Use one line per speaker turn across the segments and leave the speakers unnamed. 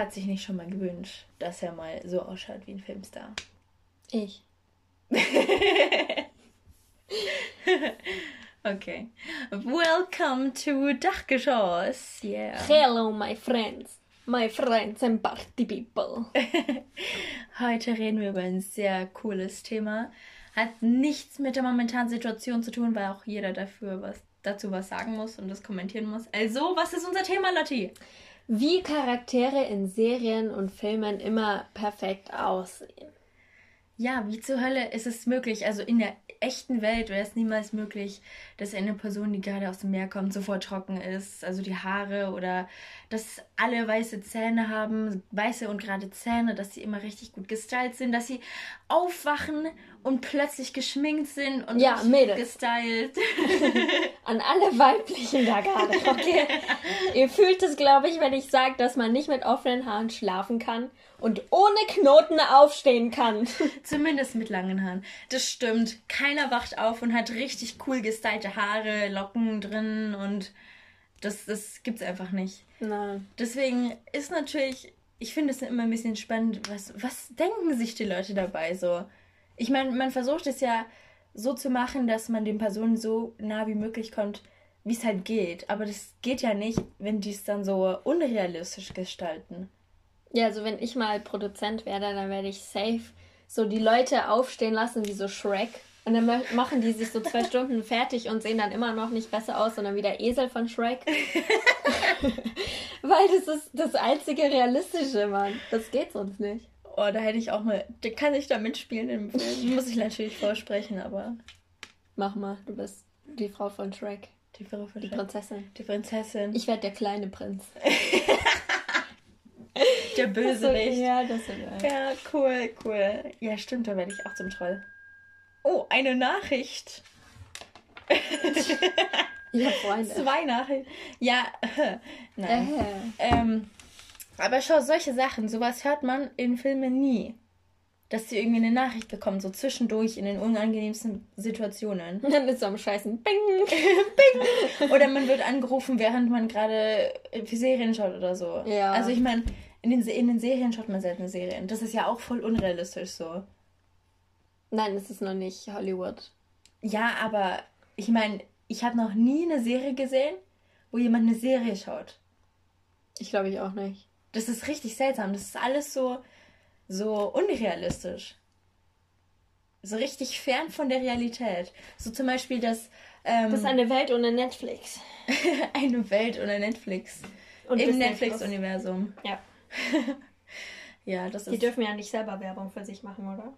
hat sich nicht schon mal gewünscht, dass er mal so ausschaut wie ein Filmstar?
Ich.
okay. Welcome to Dachgeschoss. Yeah.
Hello, my friends. My friends and party people.
Heute reden wir über ein sehr cooles Thema. Hat nichts mit der momentanen Situation zu tun, weil auch jeder dafür was, dazu was sagen muss und das kommentieren muss. Also, was ist unser Thema, Lotti?
Wie Charaktere in Serien und Filmen immer perfekt aussehen.
Ja, wie zur Hölle ist es möglich? Also in der echten Welt wäre es niemals möglich, dass eine Person, die gerade aus dem Meer kommt, sofort trocken ist. Also die Haare oder dass alle weiße Zähne haben, weiße und gerade Zähne, dass sie immer richtig gut gestylt sind, dass sie aufwachen und plötzlich geschminkt sind und
ja,
gestylt.
An alle Weiblichen da gerade, okay? Ihr fühlt es, glaube ich, wenn ich sage, dass man nicht mit offenen Haaren schlafen kann und ohne Knoten aufstehen kann.
Zumindest mit langen Haaren. Das stimmt. Keiner wacht auf und hat richtig cool gestylte Haare, Locken drin und das, das gibt's einfach nicht. Nein. Deswegen ist natürlich, ich finde es immer ein bisschen spannend, was, was denken sich die Leute dabei so? Ich meine, man versucht es ja so zu machen, dass man den Personen so nah wie möglich kommt, wie es halt geht. Aber das geht ja nicht, wenn die es dann so unrealistisch gestalten.
Ja, also wenn ich mal Produzent werde, dann werde ich safe so die Leute aufstehen lassen wie so Shrek. Und dann machen die sich so zwei Stunden fertig und sehen dann immer noch nicht besser aus, sondern wie der Esel von Shrek. Weil das ist das einzige Realistische, Mann. Das geht sonst nicht.
Oh, da hätte ich auch mal. Da kann ich da mitspielen im Film. Muss ich natürlich vorsprechen, aber.
Mach mal, du bist die Frau von Shrek.
Die Frau von
Die
Shrek.
Prinzessin.
Die Prinzessin.
Ich werde der kleine Prinz.
Der Bösewicht.
Ja, das ist ja.
Ja, cool, cool. Ja, stimmt, da werde ich auch zum Troll. Oh, eine Nachricht.
Ja, Freunde.
Zwei Nachrichten. Ja, nein. Äh. Ähm, aber schau, solche Sachen, sowas hört man in Filmen nie. Dass sie irgendwie eine Nachricht bekommen, so zwischendurch in den unangenehmsten Situationen.
Dann ist so am Scheißen. Bing!
Bing! Oder man wird angerufen, während man gerade für Serien schaut oder so. Ja. Also ich meine, in den, in den Serien schaut man selten Serien. Das ist ja auch voll unrealistisch so.
Nein, das ist noch nicht Hollywood.
Ja, aber ich meine, ich habe noch nie eine Serie gesehen, wo jemand eine Serie schaut.
Ich glaube ich auch nicht.
Das ist richtig seltsam. Das ist alles so, so unrealistisch. So richtig fern von der Realität. So zum Beispiel das.
Ähm, das ist eine Welt ohne Netflix.
eine Welt ohne Netflix. Und Im Netflix-Universum.
Ja.
ja, das
ist. Die dürfen ja nicht selber Werbung für sich machen, oder?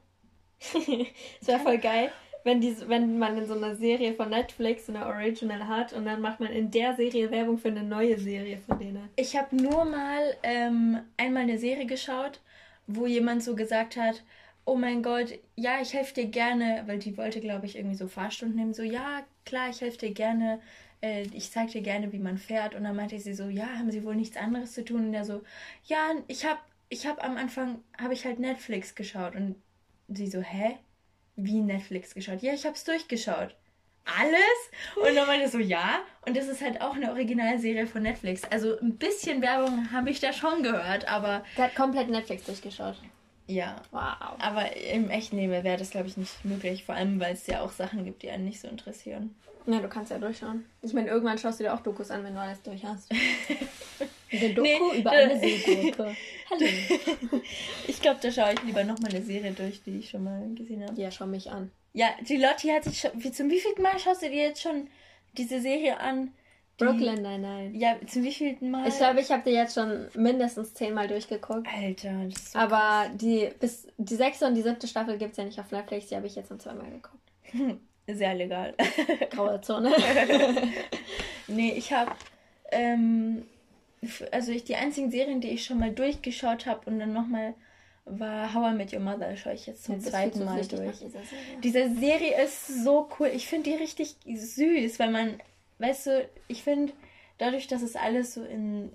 das wäre voll geil, wenn, die, wenn man in so einer Serie von Netflix eine Original hat und dann macht man in der Serie Werbung für eine neue Serie von denen.
Ich habe nur mal ähm, einmal eine Serie geschaut, wo jemand so gesagt hat, oh mein Gott, ja, ich helfe dir gerne, weil die wollte, glaube ich, irgendwie so Fahrstunden nehmen, so, ja, klar, ich helfe dir gerne, äh, ich zeige dir gerne, wie man fährt. Und dann meinte sie so, ja, haben sie wohl nichts anderes zu tun? Und der so, ja, ich habe ich hab am Anfang, habe ich halt Netflix geschaut. Und sie so, hä? Wie Netflix geschaut. Ja, ich habe es durchgeschaut. Alles? Und dann meinte so, ja. Und das ist halt auch eine Originalserie von Netflix. Also ein bisschen Werbung habe ich da schon gehört, aber.
Der hat komplett Netflix durchgeschaut.
Ja. Wow. Aber im echten Leben wäre das, glaube ich, nicht möglich. Vor allem, weil es ja auch Sachen gibt, die einen nicht so interessieren.
Ja, du kannst ja durchschauen. Ich meine, irgendwann schaust du dir auch Dokus an, wenn du alles durch hast. Eine Doku nee, über eine Seegurke.
Hallo. ich glaube, da schaue ich lieber nochmal eine Serie durch, die ich schon mal gesehen habe.
Ja, schau mich an.
Ja, die Lotti hat sich schon. Wie, zum wievielten Mal schaust du dir jetzt schon diese Serie an?
Die, Brooklyn Nine-Nine.
Ja, zum wievielten Mal?
Ich glaube, ich habe die jetzt schon mindestens zehnmal durchgeguckt.
Alter, das ist
so Aber krass. die, bis, die sechste und die siebte Staffel gibt es ja nicht auf Netflix, die habe ich jetzt noch zweimal geguckt.
Sehr legal.
Graue Zone.
nee, ich habe ähm, also ich die einzigen Serien, die ich schon mal durchgeschaut habe und dann nochmal war How I Met Your Mother, schaue ich jetzt zum ja, zweiten Mal durch. Dieser Serie. diese Serie ist so cool. Ich finde die richtig süß, weil man, weißt du, ich finde, dadurch, dass es alles so in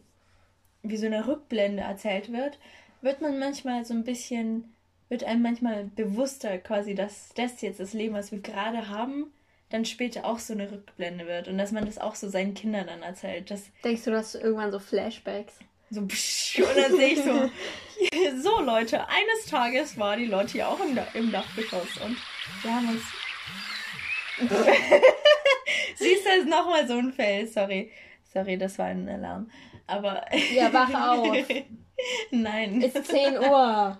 wie so eine Rückblende erzählt wird, wird man manchmal so ein bisschen, wird einem manchmal bewusster quasi, dass das jetzt das Leben, was wir gerade haben, dann später auch so eine Rückblende wird und dass man das auch so seinen Kindern dann erzählt. Dass
Denkst du, dass irgendwann so Flashbacks?
So, psch, und dann sehe ich so, so Leute, eines Tages war die Lotti auch im, im Dachgeschoss und wir haben uns. Siehst du, ist nochmal so ein Fail, sorry. Sorry, das war ein Alarm. Aber.
Ja, wach auf.
Nein.
Ist 10 Uhr.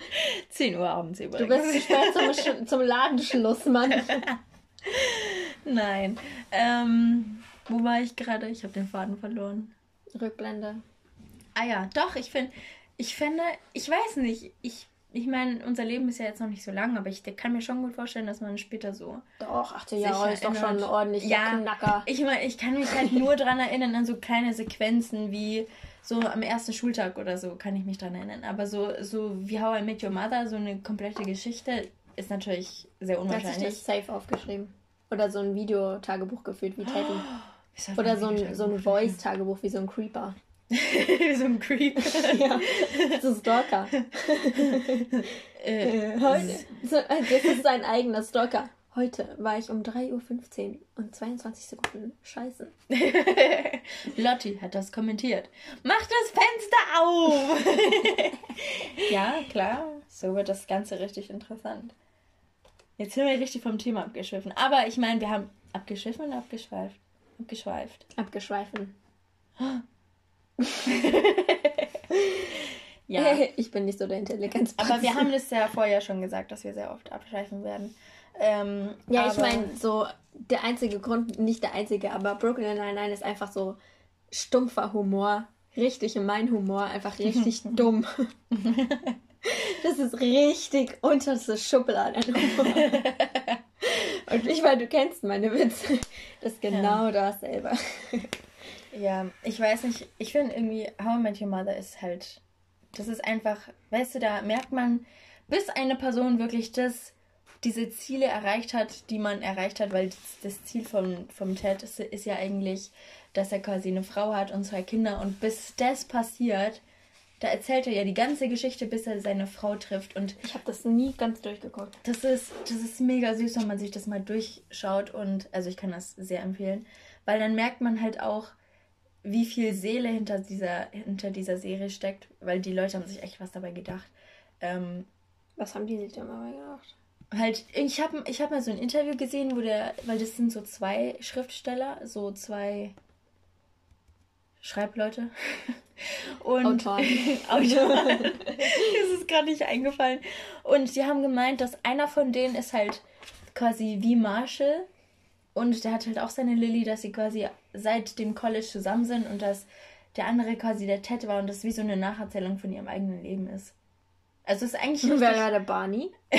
10 Uhr abends übrigens.
Du bist zu spät zum, zum Ladenschluss, Mann.
Nein. Ähm, wo war ich gerade? Ich habe den Faden verloren.
Rückblende.
Ah ja, doch, ich finde, ich finde, ich weiß nicht, ich, ich meine, unser Leben ist ja jetzt noch nicht so lang, aber ich kann mir schon gut vorstellen, dass man später so.
Doch, 18 Jahre ist doch schon ein ordentlicher
ja,
Knacker.
Ich meine, ich kann mich halt nur daran erinnern, an so kleine Sequenzen wie so am ersten Schultag oder so, kann ich mich daran erinnern. Aber so, so wie How I Met Your Mother, so eine komplette Geschichte, ist natürlich sehr unwahrscheinlich.
Hast du das safe aufgeschrieben? Oder so ein Videotagebuch geführt wie Teddy. Oh, oder so ein, so ein Voice-Tagebuch wie so ein Creeper.
so ein Creep.
ja, so Stalker. äh, heute, so, das ist sein eigener Stalker. Heute war ich um 3.15 Uhr und 22 Sekunden scheißen.
Lotti hat das kommentiert. Mach das Fenster auf! ja, klar. So wird das Ganze richtig interessant. Jetzt sind wir richtig vom Thema abgeschwiffen. Aber ich meine, wir haben abgeschwiffen und abgeschweift. Abgeschweift.
Abgeschweifen.
ja.
Ich bin nicht so der Intelligenz.
Aber wir haben das ja vorher schon gesagt, dass wir sehr oft abschweifen werden. Ähm,
ja, ich meine, so der einzige Grund, nicht der einzige, aber Brooklyn Nine-Nine ist einfach so stumpfer Humor. Richtig mein Humor, einfach richtig dumm. Das ist richtig unterste Schublade. Und ich meine, du kennst meine Witze. Das ist genau ja. dasselbe.
Ja, ich weiß nicht, ich finde irgendwie How I Met Your Mother ist halt, das ist einfach, weißt du, da merkt man, bis eine Person wirklich das, diese Ziele erreicht hat, die man erreicht hat, weil das Ziel vom, vom Ted ist, ist ja eigentlich, dass er quasi eine Frau hat und zwei Kinder und bis das passiert, da erzählt er ja die ganze Geschichte, bis er seine Frau trifft. Und
ich habe das nie ganz durchgeguckt.
Das ist, das ist mega süß, wenn man sich das mal durchschaut. Und also ich kann das sehr empfehlen. Weil dann merkt man halt auch, wie viel Seele hinter dieser, hinter dieser Serie steckt. Weil die Leute haben sich echt was dabei gedacht. Ähm,
was haben die sich denn dabei gedacht?
Halt, ich habe ich hab mal so ein Interview gesehen, wo der, weil das sind so zwei Schriftsteller, so zwei Schreibleute. Und Autoren. Autoren. das ist gerade nicht eingefallen. Und sie haben gemeint, dass einer von denen ist halt quasi wie Marshall. Und der hat halt auch seine Lilly, dass sie quasi seit dem College zusammen sind und dass der andere quasi der Ted war und das wie so eine Nacherzählung von ihrem eigenen Leben ist. Also es ist eigentlich.
Wer war der Barney?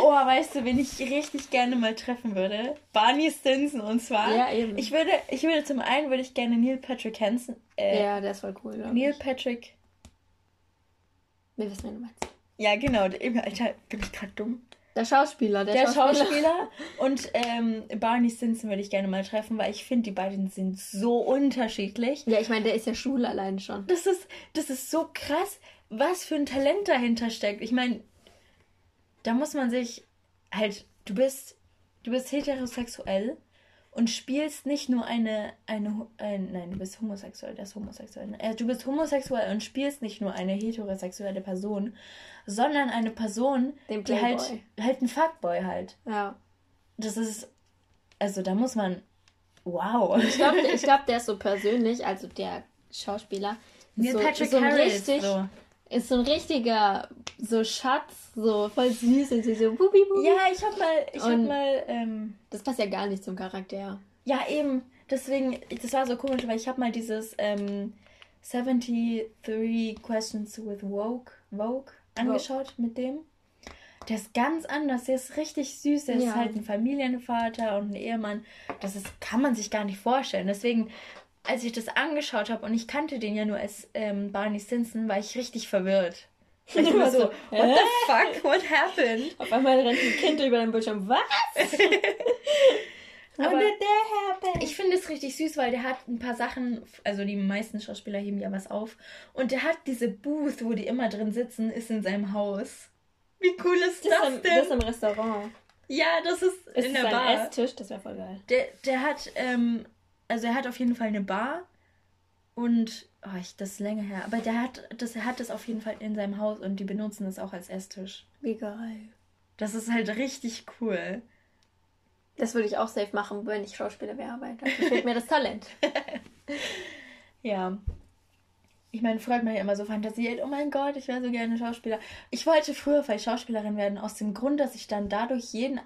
oh, weißt du, wen ich richtig gerne mal treffen würde? Barney Stinson. Und zwar. Ja, eben. Ich würde, ich würde zum einen würde ich gerne Neil Patrick Hansen.
Äh, ja, der ist voll cool.
Neil ich. Patrick.
Wir wissen, wen du meinst.
Ja, genau. Alter, bin ich gerade dumm.
Der Schauspieler,
der, der Schauspieler. Schauspieler. Und ähm, Barney Stinson würde ich gerne mal treffen, weil ich finde, die beiden sind so unterschiedlich.
Ja, ich meine, der ist ja schwul allein schon.
Das ist, das ist so krass was für ein Talent dahinter steckt. Ich meine, da muss man sich halt, du bist, du bist heterosexuell und spielst nicht nur eine, eine, ein, nein, du bist homosexuell, der ist homosexuell. Äh, du bist homosexuell und spielst nicht nur eine heterosexuelle Person, sondern eine Person, die halt, halt ein Fuckboy halt.
Ja.
Das ist, also da muss man, wow.
Ich glaube, ich glaub, der ist so persönlich, also der Schauspieler, so, so richtig, so ist so ein richtiger so Schatz, so voll süß und so bubi bubi.
Ja, ich hab mal, ich und hab mal, ähm,
das passt ja gar nicht zum Charakter.
Ja, eben. Deswegen, das war so komisch, weil ich hab mal dieses ähm, 73 Questions with Vogue, Vogue angeschaut Vogue. mit dem. Der ist ganz anders, der ist richtig süß, der ja. ist halt ein Familienvater und ein Ehemann. Das ist, kann man sich gar nicht vorstellen. Deswegen als ich das angeschaut habe und ich kannte den ja nur als ähm, Barney Stinson, war ich richtig verwirrt. Ich war so, what the fuck, what happened?
Auf einmal rennt ein Kind über den Bildschirm, was?
Aber ich finde es richtig süß, weil der hat ein paar Sachen, also die meisten Schauspieler heben ja was auf. Und der hat diese Booth, wo die immer drin sitzen, ist in seinem Haus. Wie cool ist das, das denn?
Das ist im Restaurant.
Ja, das ist, ist in der Bar.
Esstisch, das wäre voll geil.
Der, der hat ähm, also er hat auf jeden Fall eine Bar Und oh, ich, das ist länger her. Aber der hat das, er hat das auf jeden Fall in seinem Haus und die benutzen es auch als Esstisch.
Wie geil.
Das ist halt richtig cool.
Das würde ich auch safe machen, wenn ich Schauspieler wäre, aber dafür fehlt mir das Talent.
ja. Ich meine, hat man ja immer so fantasiert, oh mein Gott, ich wäre so gerne Schauspieler. Ich wollte früher vielleicht Schauspielerin werden, aus dem Grund, dass ich dann dadurch jeden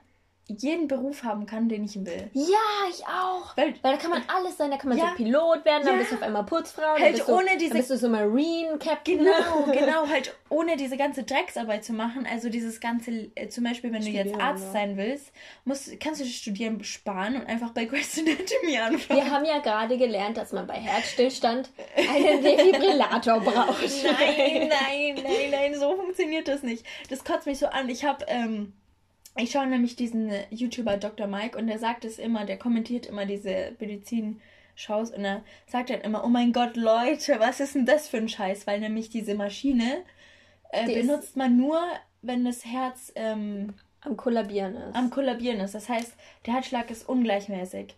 jeden Beruf haben kann, den ich will.
Ja, ich auch. Weil, Weil da kann man alles sein. Da kann man ja, so Pilot werden, dann ja. bist du auf einmal Putzfrau. Halt bist ohne du, diese. Dann bist du so Marine Captain.
Genau, genau. Halt ohne diese ganze Drecksarbeit zu machen. Also dieses ganze, äh, zum Beispiel, wenn Studieren, du jetzt Arzt ja. sein willst, musst, kannst du Studieren sparen und einfach bei Grey's Anatomy anfangen.
Wir haben ja gerade gelernt, dass man bei Herzstillstand einen Defibrillator braucht.
Nein, nein, nein, nein, so funktioniert das nicht. Das kotzt mich so an. Ich habe ähm, ich schaue nämlich diesen YouTuber Dr. Mike und der sagt es immer, der kommentiert immer diese Medizin-Shows und er sagt dann immer, oh mein Gott, Leute, was ist denn das für ein Scheiß? Weil nämlich diese Maschine äh, benutzt man nur, wenn das Herz ähm,
am Kollabieren ist.
Am Kollabieren ist. Das heißt, der Herzschlag ist ungleichmäßig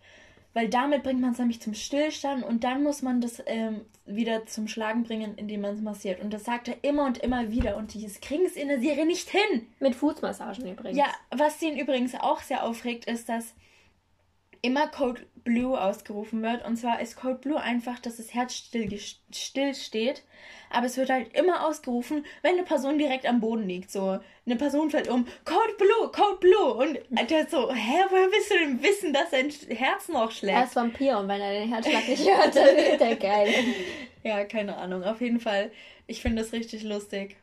weil damit bringt man es nämlich zum Stillstand und dann muss man das ähm, wieder zum Schlagen bringen, indem man es massiert. Und das sagt er immer und immer wieder und die kriegen es in der Serie nicht hin.
Mit Fußmassagen übrigens.
Ja, was den übrigens auch sehr aufregt, ist, dass immer Code Blue ausgerufen wird. Und zwar ist Code Blue einfach, dass das Herz still, still steht. Aber es wird halt immer ausgerufen, wenn eine Person direkt am Boden liegt. So, eine Person fällt um, Code Blue, Code Blue. Und der so, hä, woher willst du denn wissen, dass sein Herz noch schlägt?
Er ist Vampir und wenn er den Herzschlag nicht hört, dann wird er geil.
Ja, keine Ahnung. Auf jeden Fall, ich finde das richtig lustig.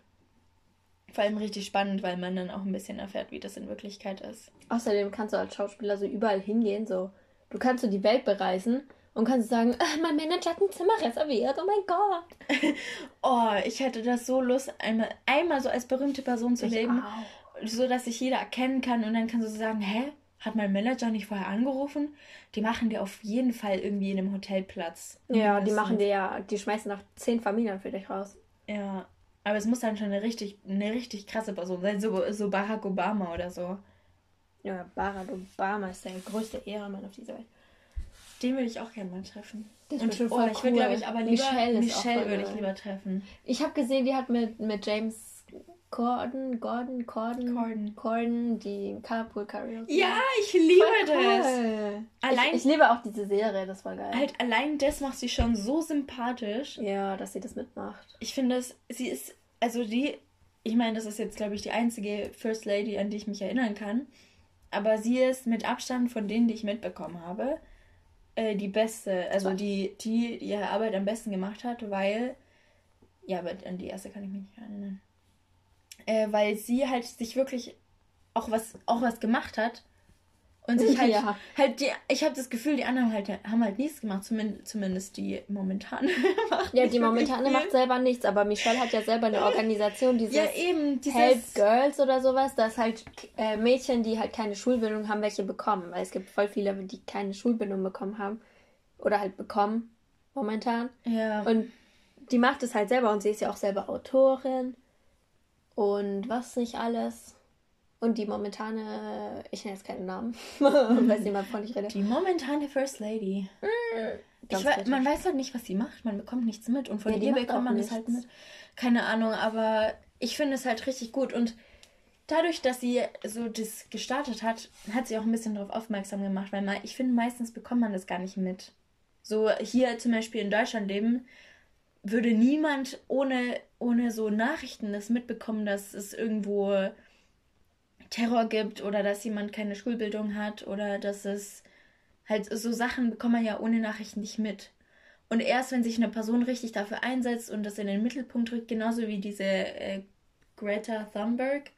Vor allem richtig spannend, weil man dann auch ein bisschen erfährt, wie das in Wirklichkeit ist.
Außerdem kannst du als Schauspieler so überall hingehen, so. Du kannst so die Welt bereisen und kannst sagen, ah, mein Manager hat ein Zimmer reserviert, oh mein Gott.
oh, ich hätte das so Lust, einmal, einmal so als berühmte Person zu ich leben, auch. so dass sich jeder erkennen kann und dann kannst du sagen, hä, hat mein Manager nicht vorher angerufen? Die machen dir auf jeden Fall irgendwie in einem Hotel Platz.
Ja, die machen dir ja, die schmeißen nach zehn Familien für dich raus.
Ja, aber es muss dann schon eine richtig, eine richtig krasse Person sein, so, so Barack Obama oder so.
Ja, Barack Obama ist der größte Ehrenmann auf dieser Welt.
Den würde ich auch gerne mal treffen. Das und oh, ich würde, glaube ich, aber lieber Michelle, Michelle würde ich lieber treffen.
Ich habe gesehen, die hat mit, mit James Corden, Gordon, Corden, Corden, Corden die Carpool Karaoke.
Ja, ich liebe das.
Allein, ich, ich, liebe auch diese Serie, das war geil.
Halt, allein das macht sie schon so sympathisch.
Ja, dass sie das mitmacht.
Ich finde, sie ist, also die, ich meine, das ist jetzt, glaube ich, die einzige First Lady, an die ich mich erinnern kann. Aber sie ist mit Abstand von denen, die ich mitbekommen habe, äh, die beste, also die, die ihre Arbeit am besten gemacht hat, weil, ja, aber an die erste kann ich mich nicht erinnern. Äh, weil sie halt sich wirklich auch was, auch was gemacht hat und sich halt, ja. halt die, ich habe das Gefühl, die anderen halt, haben halt nichts gemacht, zumindest, zumindest die momentane.
ja, die momentane macht selber nichts, aber Michelle hat ja selber eine Organisation, dieses ja, eben, dieses Help Girls oder sowas, dass halt äh, Mädchen, die halt keine Schulbildung haben, welche bekommen, weil es gibt voll viele, die keine Schulbildung bekommen haben oder halt bekommen momentan. Ja. Und die macht es halt selber und sie ist ja auch selber Autorin und was nicht alles. Und die momentane, ich nenne jetzt keinen Namen, weiß niemand von ich rede.
Die momentane First Lady. Mm, weiß, man weiß halt nicht, was sie macht. Man bekommt nichts mit. Und von ja, ihr bekommt man es halt mit. Keine Ahnung, aber ich finde es halt richtig gut. Und dadurch, dass sie so das gestartet hat, hat sie auch ein bisschen darauf aufmerksam gemacht. Weil ich finde, meistens bekommt man das gar nicht mit. So hier zum Beispiel in Deutschland leben, würde niemand ohne, ohne so Nachrichten das mitbekommen, dass es irgendwo Terror gibt oder dass jemand keine Schulbildung hat oder dass es halt so Sachen bekommt man ja ohne Nachrichten nicht mit. Und erst wenn sich eine Person richtig dafür einsetzt und das in den Mittelpunkt rückt, genauso wie diese äh, Greta Thunberg,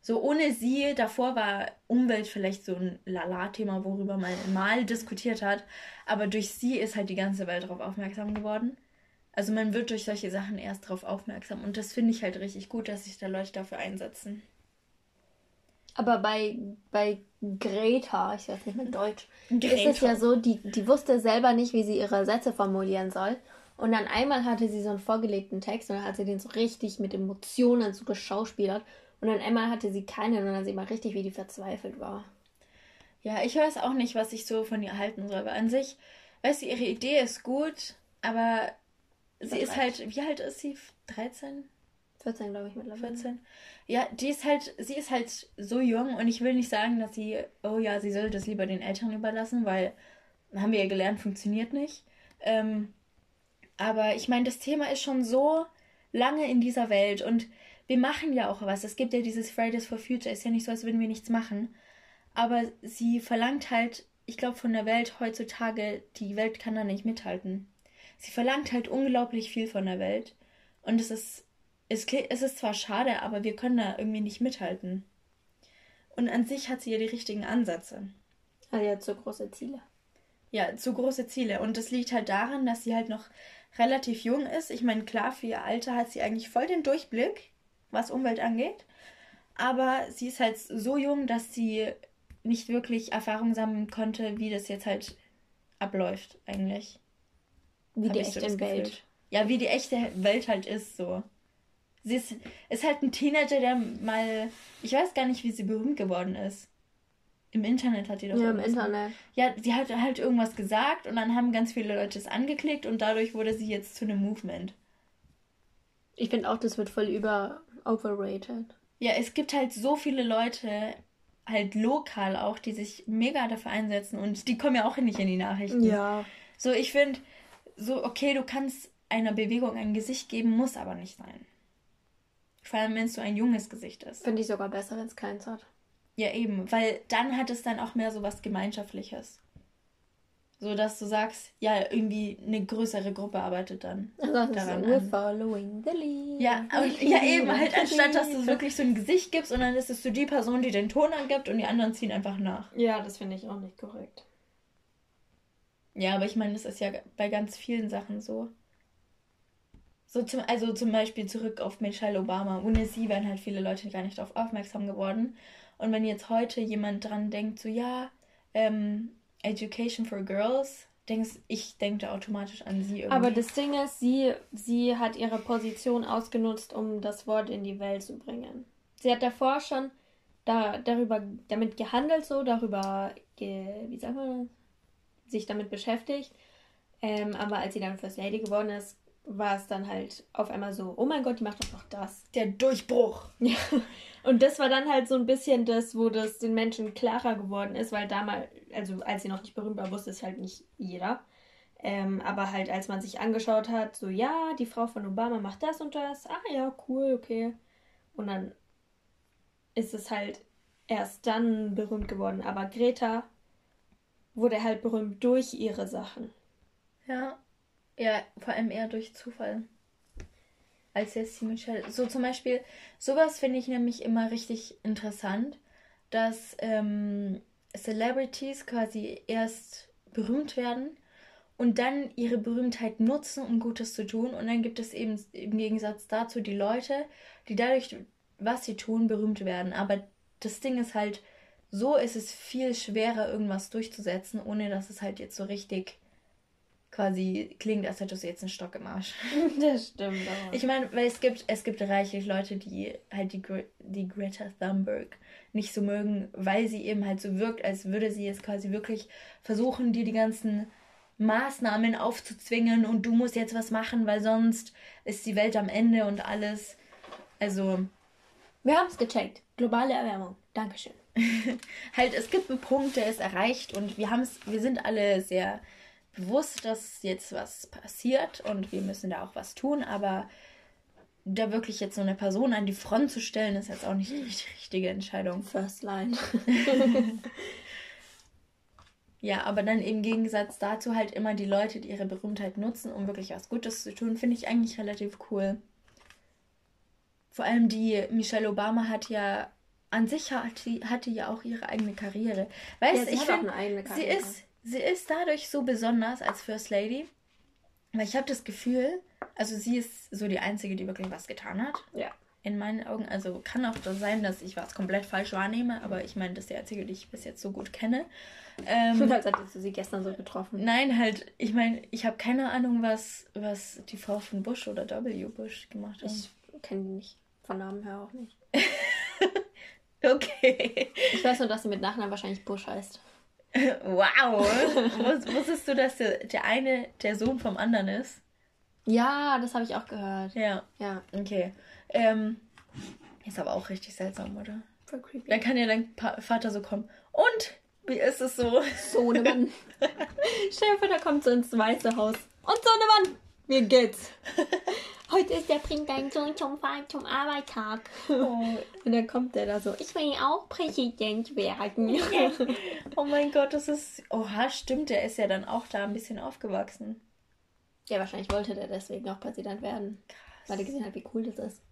so ohne sie, davor war Umwelt vielleicht so ein Lala-Thema, worüber man mal diskutiert hat, aber durch sie ist halt die ganze Welt darauf aufmerksam geworden. Also man wird durch solche Sachen erst darauf aufmerksam und das finde ich halt richtig gut, dass sich da Leute dafür einsetzen.
Aber bei, bei Greta, ich weiß nicht mehr Deutsch, Greta. ist es ja so, die, die wusste selber nicht, wie sie ihre Sätze formulieren soll. Und dann einmal hatte sie so einen vorgelegten Text und dann hat sie den so richtig mit Emotionen so geschauspielert. Und dann einmal hatte sie keinen und dann sieht man richtig, wie die verzweifelt war.
Ja, ich weiß auch nicht, was ich so von ihr halten soll. Aber an sich, weißt du, ihre Idee ist gut, aber sie ist halt, wie alt ist sie? 13?
14, glaube ich, mittlerweile.
14. Ja, die ist halt, sie ist halt so jung und ich will nicht sagen, dass sie, oh ja, sie sollte das lieber den Eltern überlassen, weil, haben wir ja gelernt, funktioniert nicht. Ähm, aber ich meine, das Thema ist schon so lange in dieser Welt und wir machen ja auch was. Es gibt ja dieses Fridays for Future, ist ja nicht so, als würden wir nichts machen. Aber sie verlangt halt, ich glaube, von der Welt heutzutage, die Welt kann da nicht mithalten. Sie verlangt halt unglaublich viel von der Welt. Und es ist, es, es ist zwar schade, aber wir können da irgendwie nicht mithalten. Und an sich hat sie ja die richtigen Ansätze.
Also ja, zu große Ziele.
Ja, zu große Ziele. Und das liegt halt daran, dass sie halt noch relativ jung ist. Ich meine, klar, für ihr Alter hat sie eigentlich voll den Durchblick, was Umwelt angeht. Aber sie ist halt so jung, dass sie nicht wirklich Erfahrung sammeln konnte, wie das jetzt halt abläuft, eigentlich. Wie die echte so Welt. Ja, wie die echte Welt halt ist, so. Sie ist, ist halt ein Teenager, der mal. Ich weiß gar nicht, wie sie berühmt geworden ist. Im Internet hat die doch. Ja, im Internet. Ja, sie hat halt irgendwas gesagt und dann haben ganz viele Leute es angeklickt und dadurch wurde sie jetzt zu einem Movement.
Ich finde auch, das wird voll über overrated.
Ja, es gibt halt so viele Leute, halt lokal auch, die sich mega dafür einsetzen und die kommen ja auch nicht in die Nachrichten. Ja. So, ich finde, so, okay, du kannst einer Bewegung ein Gesicht geben, muss aber nicht sein. Vor allem, wenn es so ein junges Gesicht ist.
Finde ich sogar besser, wenn es keins hat.
Ja, eben, weil dann hat es dann auch mehr so was Gemeinschaftliches. So dass du sagst, ja, irgendwie eine größere Gruppe arbeitet dann also daran so, We're following the lead. Ja, und, ja eben, halt anstatt, dass du wirklich so ein Gesicht gibst und dann ist es so die Person, die den Ton angibt und die anderen ziehen einfach nach.
Ja, das finde ich auch nicht korrekt.
Ja, aber ich meine, das ist ja bei ganz vielen Sachen so. So zum, also zum Beispiel zurück auf Michelle Obama. Ohne sie wären halt viele Leute gar nicht darauf aufmerksam geworden. Und wenn jetzt heute jemand dran denkt, so ja, ähm, Education for Girls, denkst ich denke automatisch an sie
irgendwie. Aber das Ding ist, sie, sie hat ihre Position ausgenutzt, um das Wort in die Welt zu bringen. Sie hat davor schon da, darüber, damit gehandelt, so, darüber, ge, wie sagt man, sich damit beschäftigt. Ähm, aber als sie dann First Lady geworden ist, war es dann halt auf einmal so, oh mein Gott, die macht doch noch das.
Der Durchbruch.
Ja. Und das war dann halt so ein bisschen das, wo das den Menschen klarer geworden ist, weil damals, also als sie noch nicht berühmt war, wusste es halt nicht jeder. Ähm, aber halt, als man sich angeschaut hat, so, ja, die Frau von Obama macht das und das, ah ja, cool, okay. Und dann ist es halt erst dann berühmt geworden. Aber Greta wurde halt berühmt durch ihre Sachen.
Ja. Ja, vor allem eher durch Zufall. Als jetzt die Michelle. So zum Beispiel, sowas finde ich nämlich immer richtig interessant, dass ähm, Celebrities quasi erst berühmt werden und dann ihre Berühmtheit nutzen, um Gutes zu tun. Und dann gibt es eben im Gegensatz dazu die Leute, die dadurch, was sie tun, berühmt werden. Aber das Ding ist halt, so ist es viel schwerer, irgendwas durchzusetzen, ohne dass es halt jetzt so richtig quasi klingt, als hättest du jetzt einen Stock im Arsch. Das stimmt auch. Ich meine, weil es gibt, es gibt reichlich Leute, die halt die, die Greta Thunberg nicht so mögen, weil sie eben halt so wirkt, als würde sie jetzt quasi wirklich versuchen, dir die ganzen Maßnahmen aufzuzwingen und du musst jetzt was machen, weil sonst ist die Welt am Ende und alles. Also.
Wir haben es gecheckt. Globale Erwärmung. Dankeschön.
halt, es gibt einen Punkt, der ist erreicht und wir haben es, wir sind alle sehr bewusst, dass jetzt was passiert und wir müssen da auch was tun, aber da wirklich jetzt so eine Person an die Front zu stellen, ist jetzt auch nicht die richtige Entscheidung. First line. ja, aber dann im Gegensatz dazu halt immer die Leute, die ihre Berühmtheit nutzen, um wirklich was Gutes zu tun, finde ich eigentlich relativ cool. Vor allem die Michelle Obama hat ja an sich hat die, hatte ja auch ihre eigene Karriere. Weißt ja, ich finde, sie ist sie ist dadurch so besonders als First Lady, weil ich habe das Gefühl, also sie ist so die Einzige, die wirklich was getan hat. Ja. In meinen Augen. Also kann auch sein, dass ich was komplett falsch wahrnehme, aber ich meine, das ist die Einzige, die ich bis jetzt so gut kenne. Ähm, Als hättest du sie gestern so getroffen. Nein, halt, ich meine, ich habe keine Ahnung, was, was die Frau von Bush oder W. Bush gemacht hat.
Ich kenne die nicht. Von Namen her auch nicht. okay. Ich weiß nur, dass sie mit Nachnamen wahrscheinlich Bush heißt.
wow. Wusstest du, dass der, der eine der Sohn vom anderen ist?
Ja, das habe ich auch gehört.
Ja.
Ja.
Okay. Ähm, ist aber auch richtig seltsam, oder? Voll creepy. Dann kann ja dein pa Vater so kommen. Und? Wie ist es so?
Sohnemann. Stell dir vor, da kommt so ins Weiße Haus. Und Sohnemann, wie geht's? Heute ist der bringt deinen Sohn zum, zum Arbeitstag. Oh. Und dann kommt der da so, ich will auch Präsident werden.
oh mein Gott, das ist. Oha, stimmt, der ist ja dann auch da ein bisschen aufgewachsen.
Ja, wahrscheinlich wollte der deswegen auch Präsident werden. Krass. Weil er gesehen hat, wie cool das ist.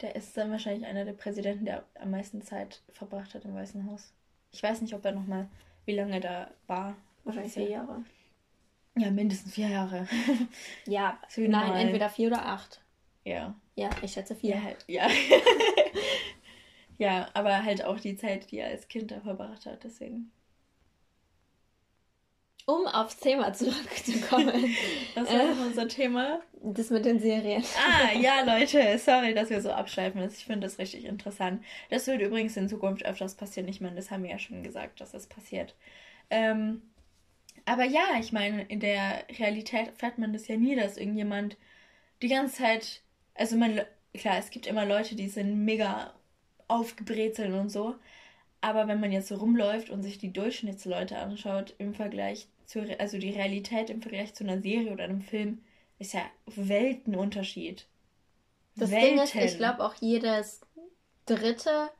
Der ist dann wahrscheinlich einer der Präsidenten, der am meisten Zeit verbracht hat im Weißen Haus. Ich weiß nicht, ob er nochmal, wie lange da war.
Wahrscheinlich vier Jahre.
Ja, mindestens vier Jahre.
ja, nein, entweder vier oder acht.
Ja.
Ja, ich schätze vier.
Ja, halt, ja. ja, aber halt auch die Zeit, die er als Kind da verbracht hat, deswegen.
Um aufs Thema zurückzukommen.
Was war äh, unser Thema?
Das mit den Serien.
Ah, ja, Leute, sorry, dass wir so abschweifen. Ich finde das richtig interessant. Das wird übrigens in Zukunft öfters passieren. Ich meine, das haben wir ja schon gesagt, dass das passiert. Ähm, aber ja, ich meine, in der Realität fährt man das ja nie, dass irgendjemand die ganze Zeit. Also, man, klar, es gibt immer Leute, die sind mega aufgebrezelt und so. Aber wenn man jetzt so rumläuft und sich die Durchschnittsleute anschaut im Vergleich zu, also die Realität im Vergleich zu einer Serie oder einem Film, ist ja Weltenunterschied.
Das Welten. Ding ist, ich glaube auch jedes dritte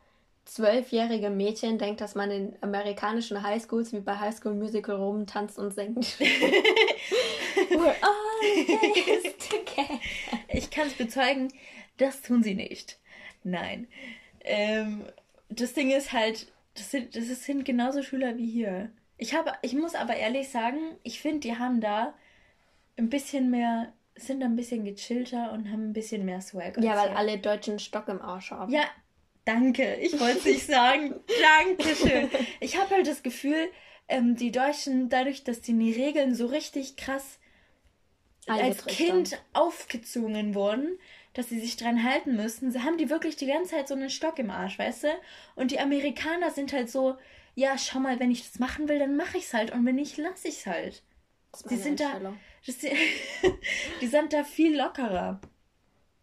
zwölfjährige Mädchen denkt, dass man in amerikanischen Highschools wie bei High School Musical rumtanzt und singt. We're
all together. Ich kann es bezeugen, das tun sie nicht. Nein. Ähm, das Ding ist halt, das sind, das sind genauso Schüler wie hier. Ich habe, ich muss aber ehrlich sagen, ich finde, die haben da ein bisschen mehr, sind ein bisschen gechillter und haben ein bisschen mehr Swag.
Ja, weil alle Deutschen Stock im Arsch haben.
Ja, danke. Ich wollte es nicht sagen. Dankeschön. Ich habe halt das Gefühl, ähm, die Deutschen, dadurch, dass die Regeln so richtig krass als Kind aufgezwungen wurden, dass sie sich dran halten müssen, haben die wirklich die ganze Zeit so einen Stock im Arsch, weißt du? Und die Amerikaner sind halt so, ja, schau mal, wenn ich das machen will, dann mache ich es halt und wenn nicht, lasse ich es halt. Die sind da, das, die sind da viel lockerer.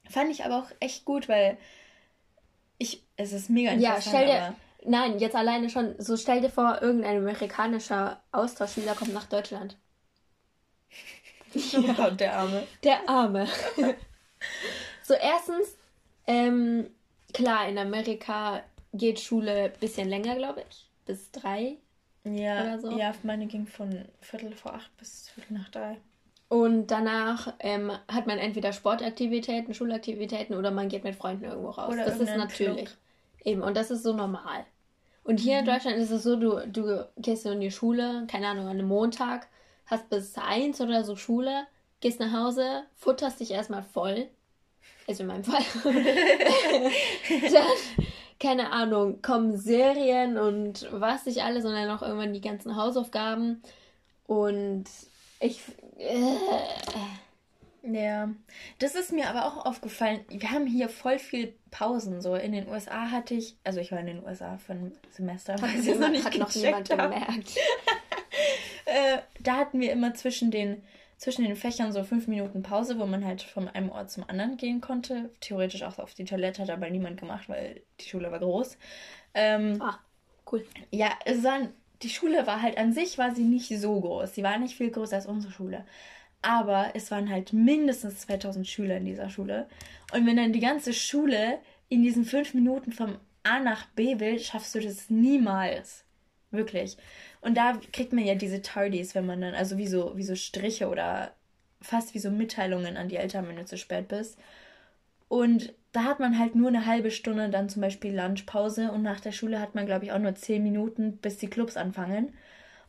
Fand ich aber auch echt gut, weil ich, es ist mega interessant.
Ja, stell dir, nein, jetzt alleine schon, so stell dir vor, irgendein amerikanischer Austauschschüler kommt nach Deutschland.
oh Gott, der Arme.
Der Arme. so, erstens, ähm, klar, in Amerika geht Schule ein bisschen länger, glaube ich bis drei.
Ja, so. ja, meine ging von Viertel vor acht bis Viertel nach drei.
Und danach ähm, hat man entweder Sportaktivitäten, Schulaktivitäten oder man geht mit Freunden irgendwo raus. Oder das ist natürlich. Club. Eben, und das ist so normal. Und hier mhm. in Deutschland ist es so, du, du gehst in die Schule, keine Ahnung, an einem Montag, hast bis eins oder so Schule, gehst nach Hause, futterst dich erstmal voll. Also in meinem Fall. dann keine Ahnung, kommen Serien und was nicht alles, sondern auch irgendwann die ganzen Hausaufgaben. Und ich. Äh,
ja, das ist mir aber auch aufgefallen. Wir haben hier voll viel Pausen. So in den USA hatte ich, also ich war in den USA für ein Semester, hat weil es noch nicht hat noch niemand gemerkt. äh, da hatten wir immer zwischen den zwischen den Fächern so fünf Minuten Pause, wo man halt von einem Ort zum anderen gehen konnte. Theoretisch auch auf die Toilette, hat aber niemand gemacht, weil die Schule war groß. Ähm, ah, cool. Ja, es waren, die Schule war halt an sich, war sie nicht so groß. Sie war nicht viel größer als unsere Schule. Aber es waren halt mindestens 2000 Schüler in dieser Schule. Und wenn dann die ganze Schule in diesen fünf Minuten vom A nach B will, schaffst du das niemals. Wirklich. Und da kriegt man ja diese Tardies, wenn man dann, also wie so, wie so Striche oder fast wie so Mitteilungen an die Eltern, wenn du zu spät bist. Und da hat man halt nur eine halbe Stunde dann zum Beispiel Lunchpause und nach der Schule hat man, glaube ich, auch nur zehn Minuten, bis die Clubs anfangen.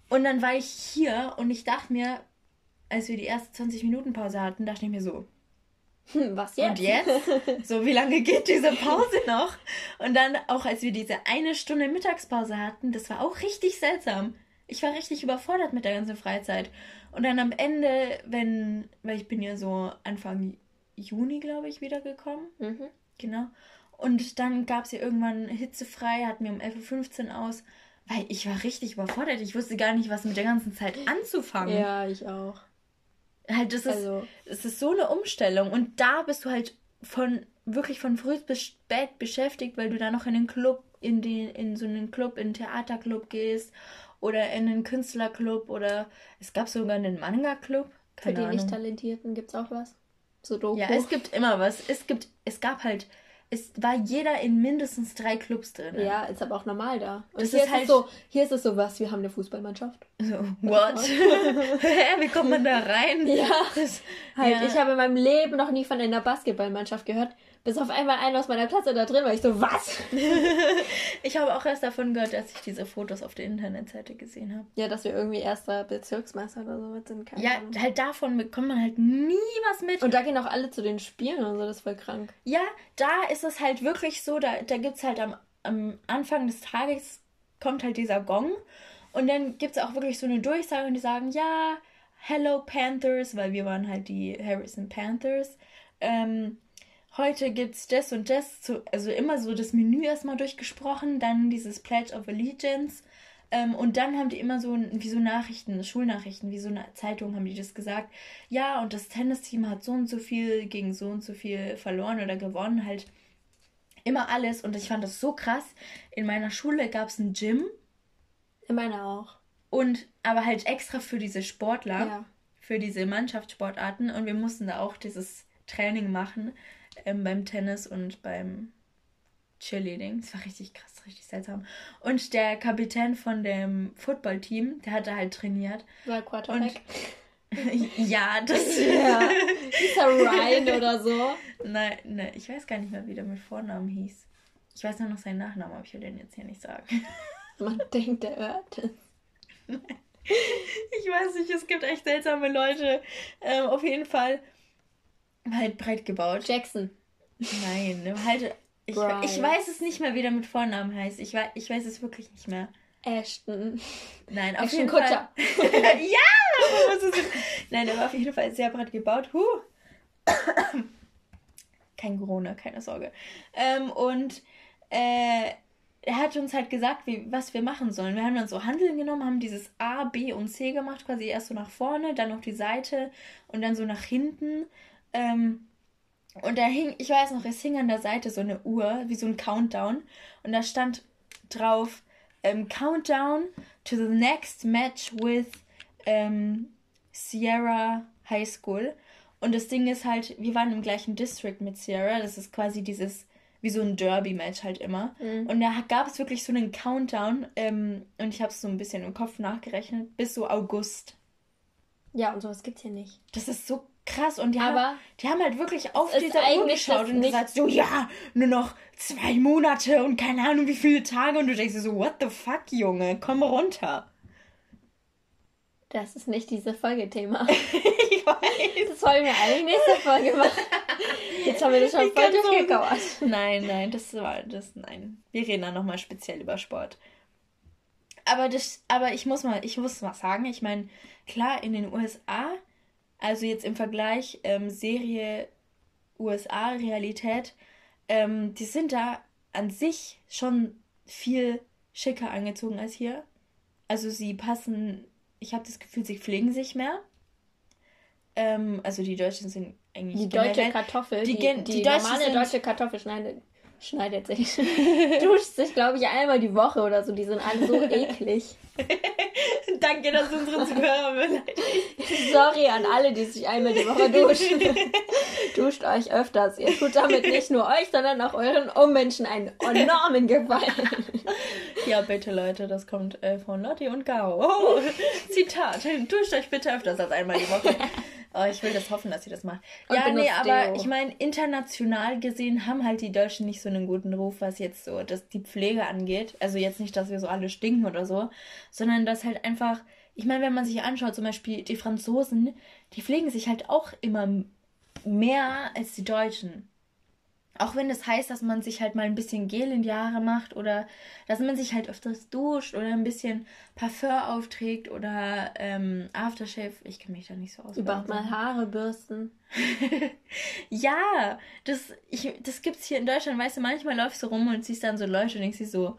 Und dann war ich hier und ich dachte mir, als wir die erste 20 Minuten Pause hatten, dachte ich mir so, hm, was jetzt? Und jetzt? So, wie lange geht diese Pause noch? Und dann auch, als wir diese eine Stunde Mittagspause hatten, das war auch richtig seltsam. Ich war richtig überfordert mit der ganzen Freizeit. Und dann am Ende, wenn, weil ich bin ja so Anfang Juni, glaube ich, wiedergekommen. Mhm. Genau. Und dann gab es ja irgendwann hitzefrei, hatten wir um 11.15 Uhr aus, weil ich war richtig überfordert. Ich wusste gar nicht, was mit der ganzen Zeit anzufangen.
Ja, ich auch.
Halt, das ist, also. das ist so eine Umstellung. Und da bist du halt von wirklich von früh bis spät beschäftigt, weil du da noch in den Club, in den, in so einen Club, in einen Theaterclub gehst oder in einen Künstlerclub oder es gab sogar einen Manga-Club.
Für die Nicht-Talentierten gibt es auch was? So
Doku. Ja, es gibt immer was. Es gibt, es gab halt es war jeder in mindestens drei Clubs drin.
Ja, ist aber auch normal da. Und das hier ist, halt so, hier ist es so was, wir haben eine Fußballmannschaft. So, what?
Hä, wie kommt man da rein?
Ja, das, halt, ja. ich habe in meinem Leben noch nie von einer Basketballmannschaft gehört. Bis auf einmal einer aus meiner Klasse da drin war. Ich so, was?
ich habe auch erst davon gehört, dass ich diese Fotos auf der Internetseite gesehen habe.
Ja, dass wir irgendwie erster Bezirksmeister oder so sind.
Keine ja, Ahnung. halt davon bekommt man halt nie was mit.
Und da gehen auch alle zu den Spielen und so, das ist voll krank.
Ja, da ist es halt wirklich so, da, da gibt es halt am, am Anfang des Tages kommt halt dieser Gong und dann gibt es auch wirklich so eine Durchsage und die sagen, ja, Hello Panthers, weil wir waren halt die Harrison Panthers. Ähm, heute gibt's das und das, zu, also immer so das Menü erstmal durchgesprochen, dann dieses Pledge of Allegiance ähm, und dann haben die immer so wie so Nachrichten, Schulnachrichten, wie so eine Zeitung haben die das gesagt. Ja, und das Tennisteam hat so und so viel gegen so und so viel verloren oder gewonnen, halt immer alles und ich fand das so krass. In meiner Schule gab es ein Gym.
In meiner auch.
Und aber halt extra für diese Sportler, ja. für diese Mannschaftssportarten und wir mussten da auch dieses Training machen ähm, beim Tennis und beim Cheerleading. Das war richtig krass, richtig seltsam. Und der Kapitän von dem Footballteam, der hatte halt trainiert. War Quarterback. Und ja, das. Ja. Dieser Ryan oder so. Nein, nein, ich weiß gar nicht mehr, wie der mit Vornamen hieß. Ich weiß nur noch seinen Nachnamen, aber ich will den jetzt hier nicht sagen.
Man denkt, der hört es.
Ich weiß nicht, es gibt echt seltsame Leute. Ähm, auf jeden Fall halt breit gebaut. Jackson. Nein, ne, halt. Ich, ich weiß es nicht mehr, wie der mit Vornamen heißt. Ich, weiß, ich weiß es wirklich nicht mehr. Ashton. Nein, auf Ashton jeden Kutscher. Fall. ja! Nein, der war auf jeden Fall sehr breit gebaut. Huh. Kein Corona, keine Sorge. Ähm, und äh, er hat uns halt gesagt, wie, was wir machen sollen. Wir haben dann so Handeln genommen, haben dieses A, B und C gemacht, quasi erst so nach vorne, dann auf die Seite und dann so nach hinten. Ähm, und da hing, ich weiß noch, es hing an der Seite so eine Uhr, wie so ein Countdown. Und da stand drauf, ähm, Countdown to the next match with ähm, Sierra High School. Und das Ding ist halt, wir waren im gleichen District mit Sierra. Das ist quasi dieses, wie so ein Derby-Match halt immer. Mhm. Und da gab es wirklich so einen Countdown. Ähm, und ich habe es so ein bisschen im Kopf nachgerechnet, bis so August.
Ja, und sowas gibt's hier nicht.
Das ist so krass. Und die, haben, die haben halt wirklich auf dieser Uhr geschaut und gesagt, so, ja, nur noch zwei Monate und keine Ahnung wie viele Tage. Und du denkst dir so, what the fuck, Junge, komm runter.
Das ist nicht diese Folgethema. ich weiß. Das wollen wir eigentlich nächste Folge machen. Jetzt haben wir das schon voll
durchgekauert. Nein, nein, das war das, nein. Wir reden dann nochmal speziell über Sport. Aber das, aber ich muss mal, ich muss mal sagen, ich meine, klar, in den USA also jetzt im Vergleich ähm, Serie USA, Realität, ähm, die sind da an sich schon viel schicker angezogen als hier. Also sie passen, ich habe das Gefühl, sie pflegen sich mehr. Ähm, also die Deutschen sind eigentlich. Die deutsche Kartoffel,
die, die, die, die normale deutsche Kartoffel schneidet, schneidet sich. Duscht sich, glaube ich, einmal die Woche oder so. Die sind alle so eklig.
Danke, dass du unsere Zuhörer
Sorry an alle, die sich einmal die Woche duschen. Duscht euch öfters. Ihr tut damit nicht nur euch, sondern auch euren Ummenschen einen enormen Gefallen.
Ja, bitte, Leute, das kommt äh, von Lotti und Gao. Oh, Zitat. Duscht euch bitte öfters als einmal die Woche. Oh, ich will das hoffen, dass sie das macht. Und ja, nee, aber Deo. ich meine, international gesehen haben halt die Deutschen nicht so einen guten Ruf, was jetzt so das, die Pflege angeht. Also jetzt nicht, dass wir so alle stinken oder so, sondern dass halt einfach, ich meine, wenn man sich anschaut, zum Beispiel die Franzosen, die pflegen sich halt auch immer mehr als die Deutschen. Auch wenn das heißt, dass man sich halt mal ein bisschen Gel in die Haare macht oder dass man sich halt öfters duscht oder ein bisschen Parfum aufträgt oder ähm, Aftershave. Ich kenne mich da nicht so aus.
Überhaupt mal Haare bürsten.
ja, das, ich, das gibt's hier in Deutschland, weißt du, manchmal läufst du rum und siehst dann so Leute und denkst dir so,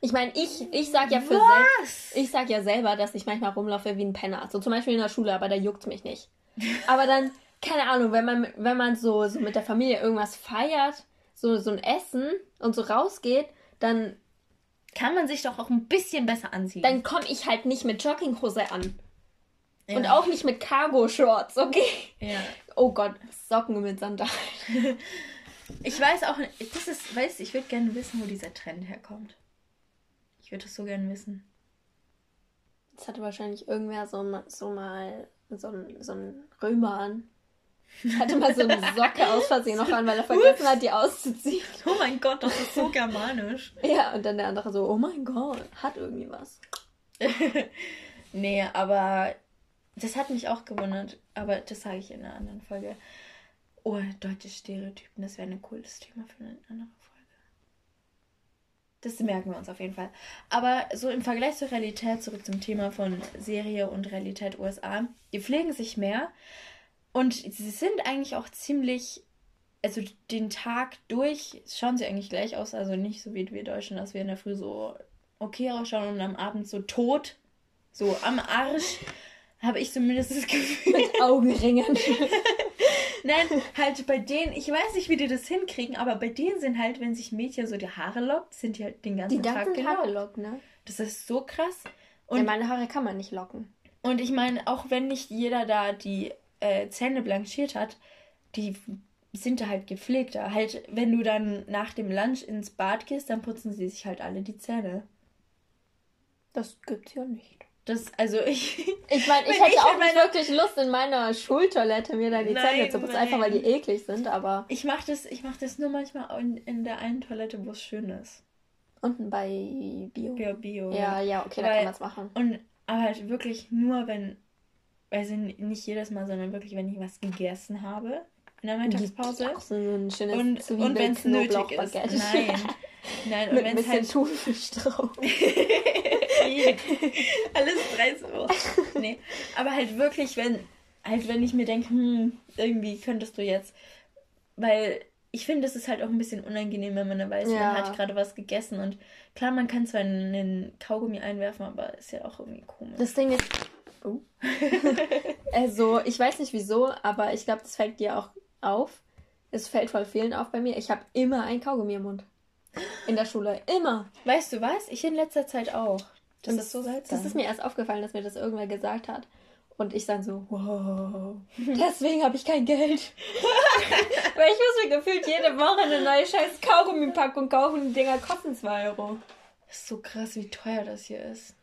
Ich meine, ich, ich sag ja für selbst, ich sag ja selber, dass ich manchmal rumlaufe wie ein Penner. So zum Beispiel in der Schule, aber da juckt's mich nicht. Aber dann, keine Ahnung, wenn man, wenn man so, so mit der Familie irgendwas feiert, so, so ein Essen und so rausgeht, dann
kann man sich doch auch ein bisschen besser anziehen.
Dann komme ich halt nicht mit Jogginghose an. Ja. Und auch nicht mit Cargo-Shorts, okay? Ja. Oh Gott, Socken mit Sandalen.
ich weiß auch, das ist, weißt ich würde gerne wissen, wo dieser Trend herkommt. Ich würde das so gerne wissen.
Das hatte wahrscheinlich irgendwer so, so mal so so ein Römer an. Hatte mal so eine Socke aus Versehen noch an, weil er vergessen hat, die auszuziehen.
Oh mein Gott, das ist so germanisch.
ja, und dann der andere so, oh mein Gott, hat irgendwie was.
nee, aber das hat mich auch gewundert. Aber das sage ich in einer anderen Folge. Oh, deutsche Stereotypen, das wäre ein cooles Thema für eine andere Folge. Das merken wir uns auf jeden Fall. Aber so im Vergleich zur Realität, zurück zum Thema von Serie und Realität USA, die pflegen sich mehr. Und sie sind eigentlich auch ziemlich, also den Tag durch schauen sie eigentlich gleich aus. Also nicht so wie wir Deutschen, dass wir in der Früh so okay ausschauen und am Abend so tot, so am Arsch. Habe ich zumindest das Gefühl. Mit Augenringen. Nein, halt bei denen, ich weiß nicht, wie die das hinkriegen, aber bei denen sind halt, wenn sich Mädchen so die Haare lockt, sind die halt den ganzen, die Tag gelockt. Haare lockt, ne? Das ist so krass.
Und ja, meine Haare kann man nicht locken.
Und ich meine, auch wenn nicht jeder da die äh, Zähne blanchiert hat, die sind da halt gepflegter. Halt, wenn du dann nach dem Lunch ins Bad gehst, dann putzen sie sich halt alle die Zähne.
Das gibt's ja nicht.
Das, also ich.
Ich meine, ich hätte ich auch nicht wirklich Lust, in meiner Schultoilette mir da die nein, Zähne zu putzen, einfach weil die eklig sind, aber.
Ich mach das, ich mach das nur manchmal in, in der einen Toilette, wo es schön ist.
Unten bei Bio. Bio, Bio. Ja, ja, okay, weil, da kann man es machen.
Und aber halt wirklich nur, wenn also nicht jedes Mal, sondern wirklich, wenn ich was gegessen habe in der Mittagspause. Auch so ein schönes und, und wenn es nötig ist. Nein. Nein, und Mit ein bisschen halt... Thunfisch drauf. Alles drei so. Nee. Aber halt wirklich, wenn, halt wenn ich mir denke, hm, irgendwie könntest du jetzt, weil ich finde, es ist halt auch ein bisschen unangenehm, wenn man weiß, ja. man hat gerade was gegessen und klar, man kann zwar einen Kaugummi einwerfen, aber ist ja auch irgendwie komisch.
Das Ding ist, Oh. also, ich weiß nicht wieso, aber ich glaube, das fällt dir auch auf. Es fällt voll vielen auf bei mir. Ich habe immer ein Kaugummi im Mund. In der Schule. Immer.
Weißt du was? Ich in letzter Zeit auch.
Das Und ist so seltsam. Das ist mir erst aufgefallen, dass mir das irgendwer gesagt hat. Und ich dann so, wow, deswegen habe ich kein Geld. Weil ich muss mir gefühlt jede Woche eine neue scheiß Kaugummi-Packung kaufen. Die Dinger kosten 2 Euro.
Das ist so krass, wie teuer das hier ist.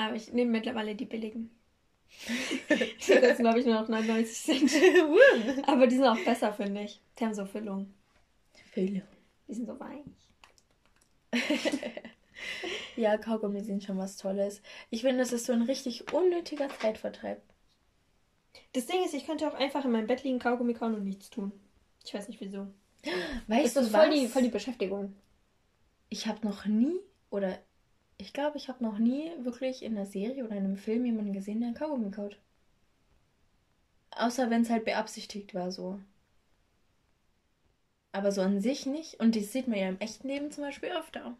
Aber ich nehme mittlerweile die billigen. die kosten, glaube ich, nur noch 99 Cent. Aber die sind auch besser, finde ich. Die haben so Füllung. Füllung. Die sind so weich.
ja, Kaugummi sind schon was Tolles. Ich finde, das ist so ein richtig unnötiger Zeitvertreib.
Das Ding ist, ich könnte auch einfach in meinem Bett liegen, Kaugummi kauen und nichts tun. Ich weiß nicht wieso. Weißt das ist voll die, voll die Beschäftigung.
Ich habe noch nie oder ich glaube, ich habe noch nie wirklich in einer Serie oder in einem Film jemanden gesehen, der einen Kaugummi kaut. Außer wenn es halt beabsichtigt war, so. Aber so an sich nicht. Und das sieht man ja im echten Leben zum Beispiel öfter.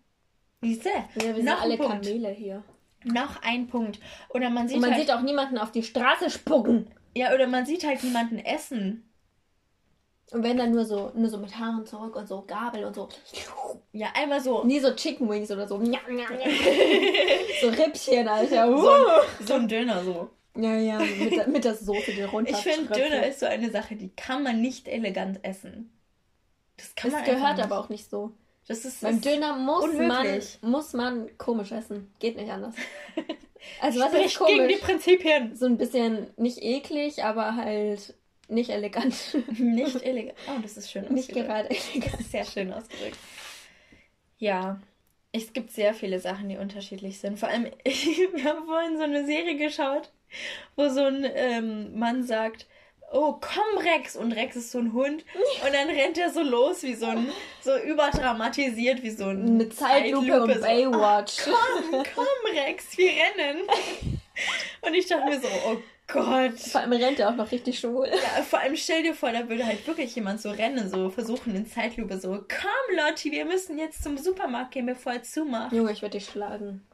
Siehste? Ja, wir sind noch alle Kamele hier. Noch ein Punkt. Oder man
sieht. Und man halt, sieht auch niemanden auf die Straße spucken.
Ja, oder man sieht halt niemanden essen.
Und wenn dann nur so, nur so mit Haaren zurück und so Gabel und so.
Ja, einmal so.
Nie so Chicken Wings oder so. so Rippchen, Alter.
Uh. So, ein, so ein Döner so.
Ja, ja, mit, mit der Soße, die runter.
Ich finde, Döner ist so eine Sache, die kann man nicht elegant essen.
Das kann das man gehört nicht. aber auch nicht so. Das ist, Beim Döner muss man, muss man komisch essen. Geht nicht anders. Also was ist komisch? gegen die Prinzipien. So ein bisschen nicht eklig, aber halt nicht elegant.
Nicht elegant. Oh, das ist schön
ausgedrückt. Nicht gerade
elegant. Das ist sehr schön ausgedrückt. Ja, es gibt sehr viele Sachen, die unterschiedlich sind. Vor allem, wir haben vorhin so eine Serie geschaut, wo so ein ähm, Mann sagt, oh, komm Rex. Und Rex ist so ein Hund. Und dann rennt er so los, wie so ein, so überdramatisiert, wie so ein... Mit Zeitlupe, Zeitlupe und Baywatch. So, oh, komm, komm Rex, wir rennen. Und ich dachte mir so, oh Gott.
Vor allem rennt er auch noch richtig schwul.
Ja, vor allem stell dir vor, da würde halt wirklich jemand so rennen, so versuchen in Zeitlupe so, komm Lotti, wir müssen jetzt zum Supermarkt gehen, bevor er zumacht.
Junge, ich würde dich schlagen.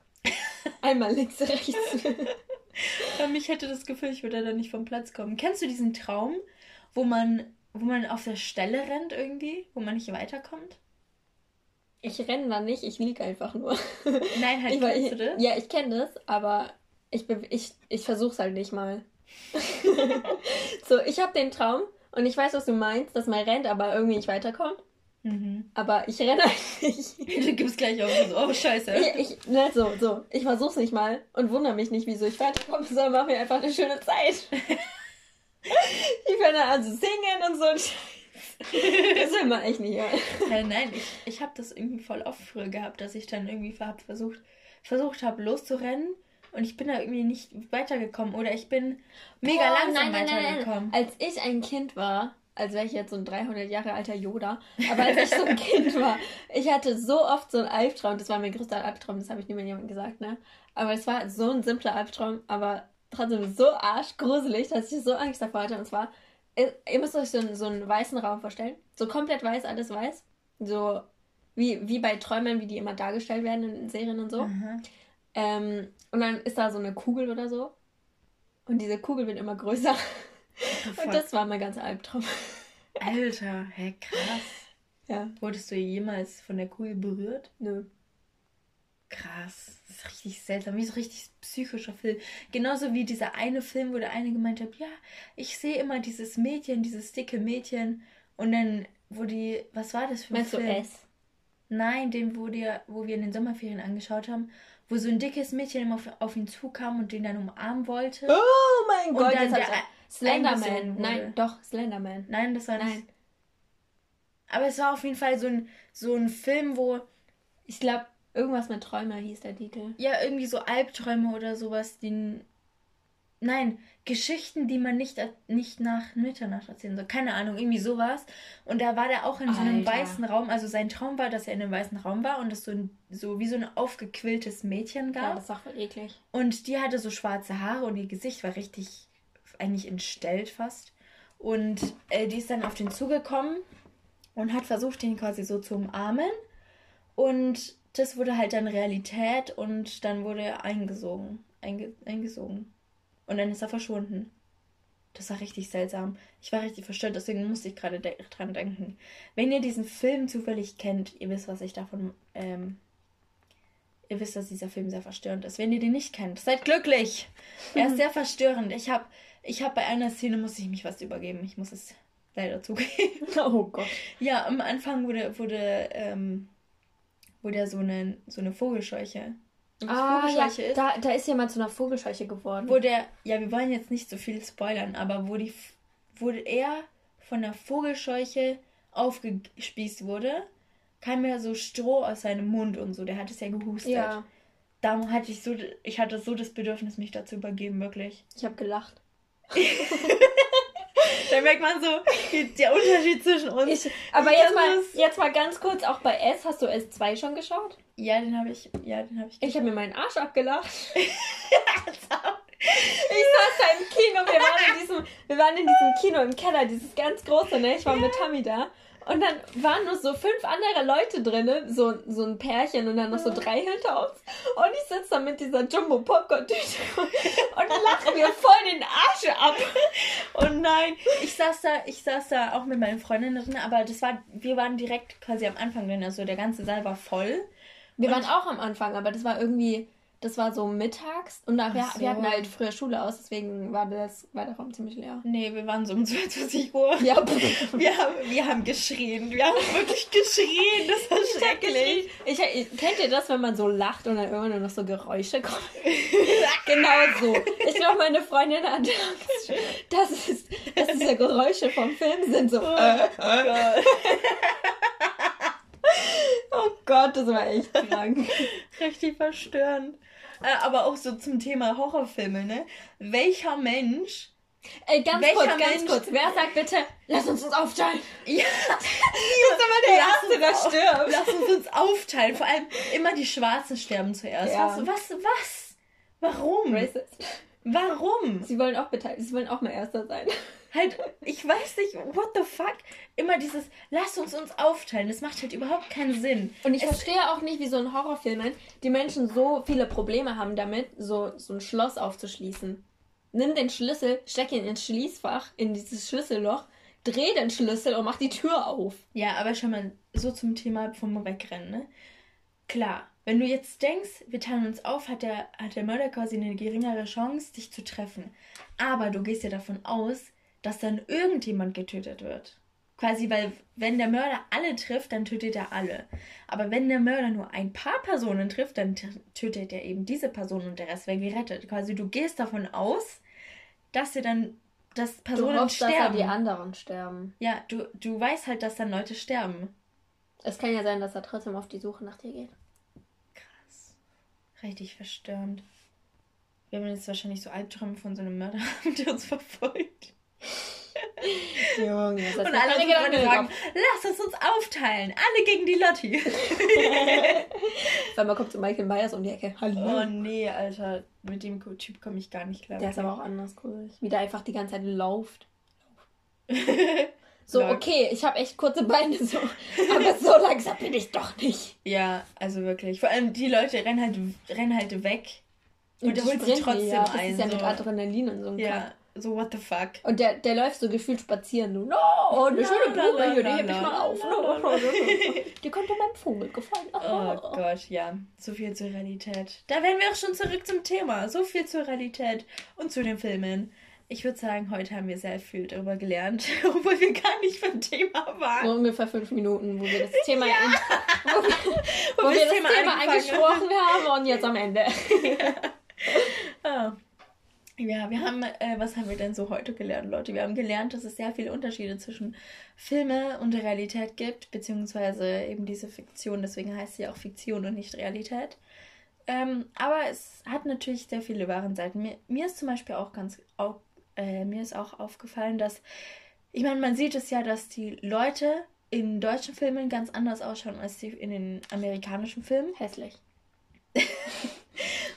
Einmal links, rechts.
Ich hätte das Gefühl, ich würde da nicht vom Platz kommen. Kennst du diesen Traum, wo man, wo man auf der Stelle rennt irgendwie, wo man nicht weiterkommt?
Ich renne da nicht, ich liege einfach nur.
Nein, halt
ich,
kennst du das?
Ja, ich kenne das, aber ich, ich, ich versuch's halt nicht mal. so, ich habe den Traum und ich weiß, was du meinst, dass man rennt, aber irgendwie nicht weiterkommt.
Mhm.
Aber ich renne halt nicht.
Du gibst gleich auf so, oh scheiße.
Ich, ich, ne, so, so. Ich versuch's nicht mal und wundere mich nicht, wieso ich weiterkomme, sondern mach mir einfach eine schöne Zeit. ich fange dann an zu singen und so ein Scheiß. Das will man echt nicht hören.
Ja, nein, ich, ich habe das irgendwie voll oft früher gehabt, dass ich dann irgendwie hab versucht, versucht habe loszurennen und ich bin da irgendwie nicht weitergekommen oder ich bin mega
Boah,
langsam
nein,
weitergekommen.
nein. Als ich ein Kind war, als wäre ich jetzt so ein 300 Jahre alter Yoda, aber als ich so ein Kind war, ich hatte so oft so einen Albtraum, das war mein größter Albtraum, das habe ich niemandem gesagt, ne? Aber es war so ein simpler Albtraum, aber trotzdem so arschgruselig, dass ich so Angst davor hatte. Und zwar, ihr müsst euch so einen, so einen weißen Raum vorstellen, so komplett weiß, alles weiß, so wie, wie bei Träumern, wie die immer dargestellt werden in Serien und so.
Aha.
Ähm, und dann ist da so eine Kugel oder so. Und diese Kugel wird immer größer. Und das war mein ganzer Albtraum.
Alter, hä, krass.
Ja,
Wurdest du jemals von der Kugel berührt?
nö.
Krass. Das ist richtig seltsam. Wie so richtig psychischer Film. Genauso wie dieser eine Film, wo der eine gemeint hat, ja, ich sehe immer dieses Mädchen, dieses dicke Mädchen. Und dann, wo die, was war das für ein
Meinst du
Film?
S?
Nein, den, wo, dir, wo wir in den Sommerferien angeschaut haben, wo so ein dickes Mädchen immer auf, auf ihn zukam und den dann umarmen wollte.
Oh mein
Und
Gott,
dann
jetzt
der
hab's Slenderman. Nein, doch, Slenderman.
Nein, das war nicht.
Nein.
Aber es war auf jeden Fall so ein, so ein Film, wo
Ich glaube, irgendwas mit Träumer hieß der Titel.
ja irgendwie so Albträume oder sowas, die. Nein, Geschichten, die man nicht, nicht nach Mitternacht erzählen soll. Keine Ahnung, irgendwie sowas. Und da war der auch in so einem
Alter.
weißen Raum. Also sein Traum war, dass er in einem weißen Raum war und es so, ein, so wie so ein aufgequilltes Mädchen
Ja,
gab.
das ist auch voll eklig.
Und die hatte so schwarze Haare und ihr Gesicht war richtig, eigentlich entstellt fast. Und äh, die ist dann auf den zugekommen und hat versucht, ihn quasi so zu umarmen. Und das wurde halt dann Realität und dann wurde er eingesogen. Einge eingesogen. Und dann ist er verschwunden. Das war richtig seltsam. Ich war richtig verstört, deswegen musste ich gerade de dran denken. Wenn ihr diesen Film zufällig kennt, ihr wisst, was ich davon. Ähm, ihr wisst, dass dieser Film sehr verstörend ist. Wenn ihr den nicht kennt, seid glücklich. Er ist sehr verstörend. Ich habe ich hab bei einer Szene musste ich mich fast übergeben. Ich muss es leider zugeben.
Oh Gott.
Ja, am Anfang wurde, wurde, ähm, wurde ja so eine, so eine Vogelscheuche. Und
Ah, ja,
ist,
da, da ist jemand zu einer Vogelscheuche geworden.
wo der, ja, wir wollen jetzt nicht so viel spoilern, aber wo die, wurde er von der Vogelscheuche aufgespießt wurde, kam ja so Stroh aus seinem Mund und so. Der hat es ja gehustet.
ja,
Da hatte ich so, ich hatte so das Bedürfnis, mich dazu übergeben, wirklich.
ich habe gelacht.
Da merkt man so der Unterschied zwischen uns.
Ich, aber jetzt mal, jetzt mal ganz kurz, auch bei S, hast du S2 schon geschaut?
Ja, den habe ich, ja, den habe ich.
Ich habe mir meinen Arsch abgelacht. Ich saß da im Kino, wir waren in diesem, wir waren in diesem Kino im Keller, dieses ganz große, ne? Ich war mit Tammy da. Und dann waren nur so fünf andere Leute drin, so, so ein Pärchen und dann noch so drei hinter uns. Und ich sitze da mit dieser Jumbo Popcorn Tüte und lache mir voll den Arsch ab.
Oh nein, ich saß da, ich saß da auch mit meinen Freundinnen drin, aber das war, wir waren direkt quasi am Anfang drin, also der ganze Saal war voll.
Wir
Und-
waren auch am Anfang, aber das war irgendwie, das war so mittags und
Ach so.
wir hatten halt früher Schule aus, deswegen war das, war der Raum ziemlich leer.
Nee, wir waren so um 22 Uhr.
Ja,
Wir haben, wir haben geschrien, wir haben wirklich geschrien, das war schrecklich.
Ich, ich, kennt ihr das, wenn man so lacht und dann irgendwann nur noch so Geräusche kommen? genau so. Ich glaube, meine Freundin hat Angst, dass, es, dass diese Geräusche vom Film sind. So, äh,
Oh Gott.
Gott, das war echt krank.
Richtig verstörend. Äh, Aber auch so zum Thema Horrorfilme, ne? Welcher Mensch
Ey, ganz
Welcher
kurz, ganz
Mensch-
kurz. Wer sagt bitte, lass uns uns aufteilen?
Ja,
Das ist immer der
Lass
Erste, der stirbt.
Lass uns uns aufteilen. Vor allem immer die Schwarzen sterben zuerst.
Ja.
Was, was, was? Warum?
Racist.
Warum?
Sie wollen auch beteiligt, sie wollen auch mal Erster sein.
Halt, ich weiß nicht, what the fuck? Immer dieses, lass uns uns aufteilen. Das macht halt überhaupt keinen Sinn.
Und ich
Es-
verstehe auch nicht, wie so ein Horrorfilm die Menschen so viele Probleme haben damit, so, so ein Schloss aufzuschließen. Nimm den Schlüssel, steck ihn ins Schließfach, in dieses Schlüsselloch, dreh den Schlüssel und mach die Tür auf.
Ja, aber schon mal so zum Thema vom Wegrennen, ne? Klar, wenn du jetzt denkst, wir teilen uns auf, hat der, hat der Mörder quasi eine geringere Chance, dich zu treffen. Aber du gehst ja davon aus, dass dann irgendjemand getötet wird. Quasi, weil wenn der Mörder alle trifft, dann tötet er alle. Aber wenn der Mörder nur ein paar Personen trifft, dann tötet er eben diese Person und der Rest wird gerettet. Quasi, du gehst davon aus, dass er dann, dass
Du
Personen
hoffst, dass er
sterben.
die anderen sterben.
ja, du, du weißt halt, dass dann Leute sterben.
Es kann ja sein, dass er trotzdem auf die Suche nach dir geht.
Krass. Richtig verstörend. Wir haben jetzt wahrscheinlich so Albträume von so einem Mörder, der uns verfolgt.
Junge, das
Und alle Freunde sagen, lass uns uns aufteilen. Alle gegen die Lotti.
Weil man kommt zu Michael Myers um die Ecke. Hallo.
oh nee, Alter. Mit dem Typ komme ich gar nicht klar.
Der ist aber auch anders cool. Wie der einfach die ganze Zeit läuft. So, okay, ich habe echt kurze Beine, so. Aber so langsam bin ich doch nicht.
ja, also wirklich. Vor allem die Leute rennen halt, rennen halt weg. Und,
die
holt sich trotzdem
ja. Das
ein.
ist ja
so.
mit Adrenalin und so ein Kack.
Ja, so what the fuck.
Und der, der läuft so gefühlt spazieren. So, no, eine
La,
schöne Blume
la,
hier, die
la,
heb ich mal auf. No,
la,
no, no, no. Die könnte meinem Vogel gefallen.
Oh Gott, ja. So viel zur Realität. Da wären wir auch schon zurück zum Thema. So viel zur Realität und zu den Filmen. Ich würde sagen, heute haben wir sehr viel darüber gelernt, obwohl wir gar nicht beim Thema
So
waren.
ungefähr fünf Minuten, wo wir das Thema, in, wo
Wo
wo
wir das Thema
Thema, angesprochen haben und jetzt am Ende.
Ah. Ja, wir haben, äh, was haben wir denn so heute gelernt, Leute? Wir haben gelernt, dass es sehr viele Unterschiede zwischen Filme und Realität gibt, beziehungsweise eben diese Fiktion, deswegen heißt sie auch Fiktion und nicht Realität. Ähm, aber es hat natürlich sehr viele wahren Seiten. Mir, mir ist zum Beispiel auch ganz, auch, äh, mir ist auch aufgefallen, dass, ich meine, man sieht es ja, dass die Leute in deutschen Filmen ganz anders ausschauen als die in den amerikanischen Filmen.
Hässlich.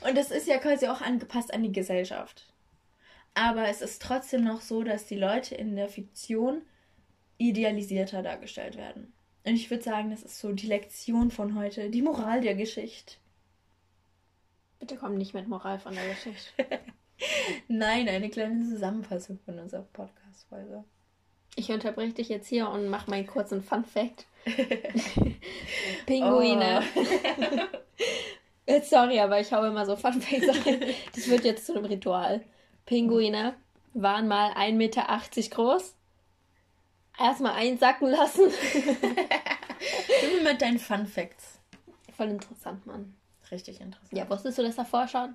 Und das ist ja quasi auch angepasst an die Gesellschaft. Aber es ist trotzdem noch so, dass die Leute in der Fiktion idealisierter dargestellt werden. Und ich würde sagen, das ist so die Lektion von heute, die Moral der Geschichte.
Bitte komm nicht mit Moral von der Geschichte.
Nein, eine kleine Zusammenfassung von unserer Podcast-Folge.
Ich unterbreche dich jetzt hier und mache meinen kurzen Fun-Fact. Pinguine. Äh, Sorry, aber ich hau immer so Fun-Facts rein. Das wird jetzt zu einem Ritual. Pinguine waren mal 1,80 Meter groß. Erstmal einsacken lassen.
Immer mit deinen Fun Facts.
Voll interessant, Mann.
Richtig interessant.
Ja, wusstest du das davor schon?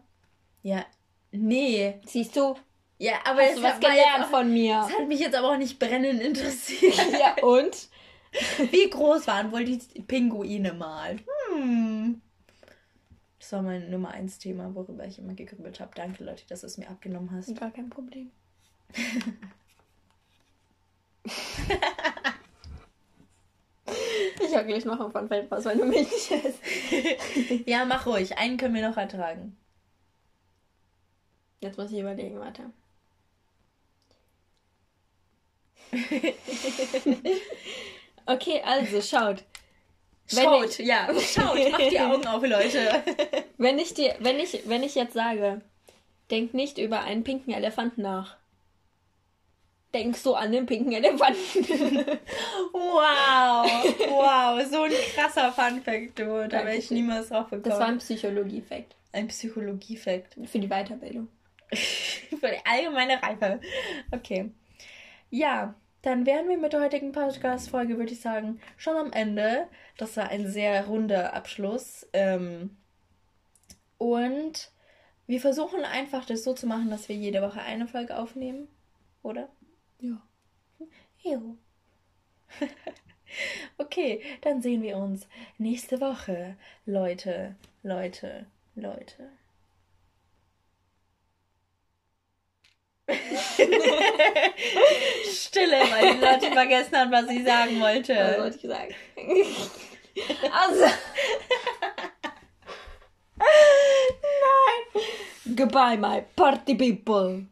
Ja. Nee.
Siehst du?
Ja, aber
Hast du was gelernt
jetzt,
von mir?
Das hat mich jetzt aber auch nicht brennend interessiert.
Ja, und?
Wie groß waren wohl die Pinguine mal? Hm. Das war mein Nummer 1 Thema, worüber ich immer gegrübelt habe. Danke, Leute, dass du es mir abgenommen hast.
Gar kein Problem. ich habe gleich noch ein Fun-Fact, was wenn du mich nicht hast.
Ja, mach ruhig. Einen können wir noch ertragen.
Jetzt muss ich überlegen, warte. Okay, also schaut. Wenn
Schaut, ja, schaut. Macht die Augen auf, Leute.
Wenn ich dir, wenn ich, wenn ich jetzt sage, denk nicht über einen pinken Elefanten nach. Denk so an den pinken Elefanten.
Wow. Wow, so ein krasser Funfact, du. Da wäre ich niemals drauf gekommen.
Das war ein Psychologie-Fact
ein Psychologie-Fact.
für die Weiterbildung.
Für die allgemeine Reife. Okay. Ja, dann wären wir mit der heutigen Podcast-Folge, würde ich sagen, schon am Ende. Das war ein sehr runder Abschluss. Ähm, und wir versuchen einfach das so zu machen, dass wir jede Woche eine Folge aufnehmen. Oder?
Ja.
Jo. okay, dann sehen wir uns nächste Woche. Leute, Leute, Leute. Stille, weil die Leute vergessen haben, was sie sagen
Was
wollte.
wollte ich sagen? also.
Nein.
Goodbye, my party people.